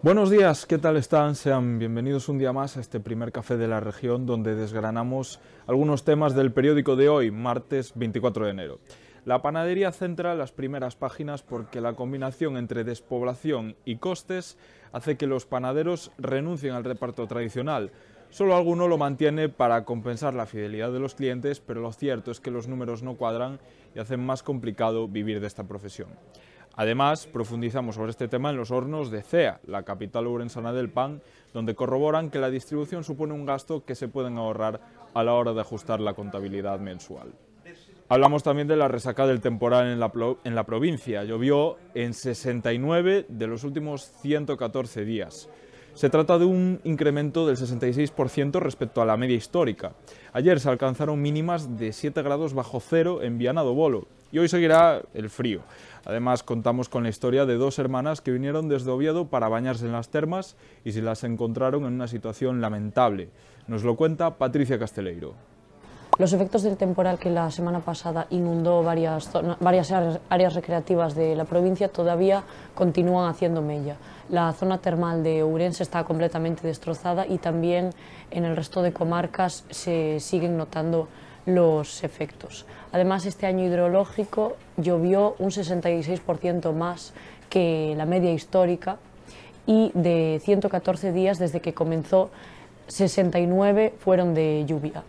Buenos días, ¿qué tal están? Sean bienvenidos un día más a este primer café de la región donde desgranamos algunos temas del periódico de hoy, martes 24 de enero. La panadería centra las primeras páginas porque la combinación entre despoblación y costes hace que los panaderos renuncien al reparto tradicional. Solo alguno lo mantiene para compensar la fidelidad de los clientes, pero lo cierto es que los números no cuadran y hacen más complicado vivir de esta profesión. Además, profundizamos sobre este tema en los hornos de CEA, la capital urensana del pan, donde corroboran que la distribución supone un gasto que se pueden ahorrar a la hora de ajustar la contabilidad mensual. Hablamos también de la resaca del temporal en la, en la provincia. Llovió en 69 de los últimos 114 días. Se trata de un incremento del 66% respecto a la media histórica. Ayer se alcanzaron mínimas de 7 grados bajo cero en Viana do y hoy seguirá el frío. Además, contamos con la historia de dos hermanas que vinieron desde Oviedo para bañarse en las termas y se las encontraron en una situación lamentable. Nos lo cuenta Patricia Casteleiro. Los efectos del temporal que la semana pasada inundó varias, varias áreas recreativas de la provincia todavía continúan haciendo mella. La zona termal de Ourense está completamente destrozada y también en el resto de comarcas se siguen notando los efectos. Además, este año hidrológico llovió un 66% más que la media histórica y de 114 días desde que comenzó, 69 fueron de lluvia.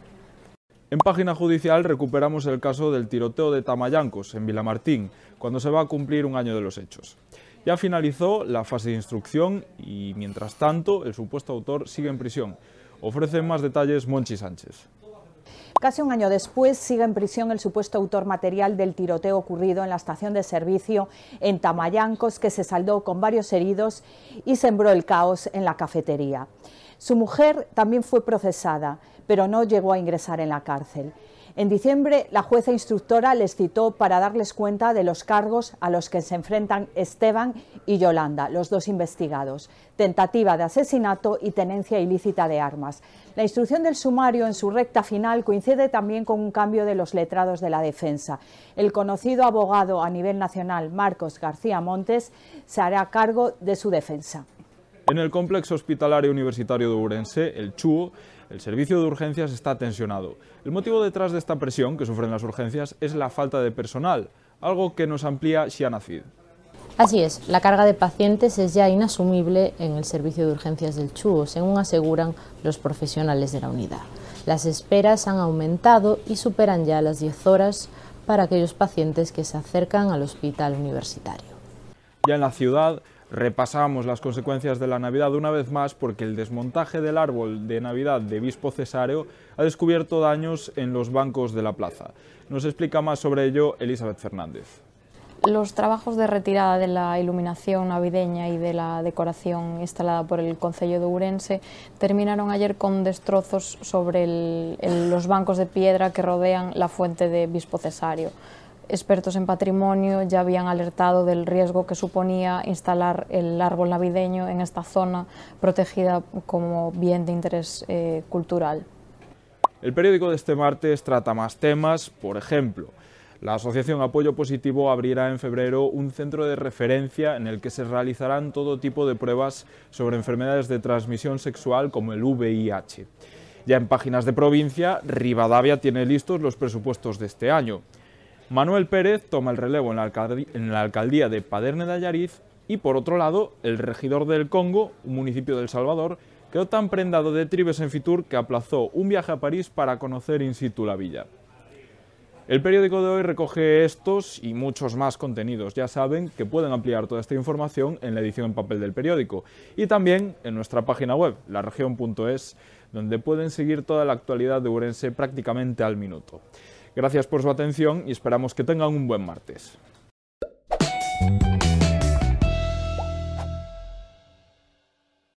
En página judicial recuperamos el caso del tiroteo de Tamayancos, en Vilamartín, cuando se va a cumplir un año de los hechos. Ya finalizó la fase de instrucción y, mientras tanto, el supuesto autor sigue en prisión. Ofrece más detalles Monchi Sánchez. Casi un año después sigue en prisión el supuesto autor material del tiroteo ocurrido en la estación de servicio en Tamayancos, que se saldó con varios heridos y sembró el caos en la cafetería. Su mujer también fue procesada, pero no llegó a ingresar en la cárcel. En diciembre, la jueza instructora les citó para darles cuenta de los cargos a los que se enfrentan Esteban y Yolanda, los dos investigados, tentativa de asesinato y tenencia ilícita de armas. La instrucción del sumario en su recta final coincide también con un cambio de los letrados de la defensa. El conocido abogado a nivel nacional, Marcos García Montes, se hará cargo de su defensa. En el complejo hospitalario universitario de Urense, el CHUO, el servicio de urgencias está tensionado. El motivo detrás de esta presión que sufren las urgencias es la falta de personal, algo que nos amplía Shiana Cid. Así es, la carga de pacientes es ya inasumible en el servicio de urgencias del CHUO, según aseguran los profesionales de la unidad. Las esperas han aumentado y superan ya las 10 horas para aquellos pacientes que se acercan al hospital universitario. Ya en la ciudad, repasamos las consecuencias de la Navidad una vez más porque el desmontaje del árbol de Navidad de Bispo Cesáreo ha descubierto daños en los bancos de la plaza. Nos explica más sobre ello Elizabeth Fernández. Los trabajos de retirada de la iluminación navideña y de la decoración instalada por el Concello de Ourense terminaron ayer con destrozos sobre los bancos de piedra que rodean la fuente de Bispo Cesario expertos en patrimonio ya habían alertado del riesgo que suponía instalar el árbol navideño en esta zona protegida como bien de interés eh, cultural. El periódico de este martes trata más temas, por ejemplo, la Asociación Apoyo Positivo abrirá en febrero un centro de referencia en el que se realizarán todo tipo de pruebas sobre enfermedades de transmisión sexual como el VIH. Ya en páginas de provincia, Rivadavia tiene listos los presupuestos de este año. Manuel Pérez toma el relevo en la, alcaldía, de Paderne de Ayariz y por otro lado, el regidor del Congo, un municipio del Salvador, quedó tan prendado de Tribes en Fitur que aplazó un viaje a París para conocer in situ la villa. El periódico de hoy recoge estos y muchos más contenidos. Ya saben que pueden ampliar toda esta información en la edición en papel del periódico y también en nuestra página web, laregion.es, donde pueden seguir toda la actualidad de Urense prácticamente al minuto. Gracias por su atención y esperamos que tengan un buen martes.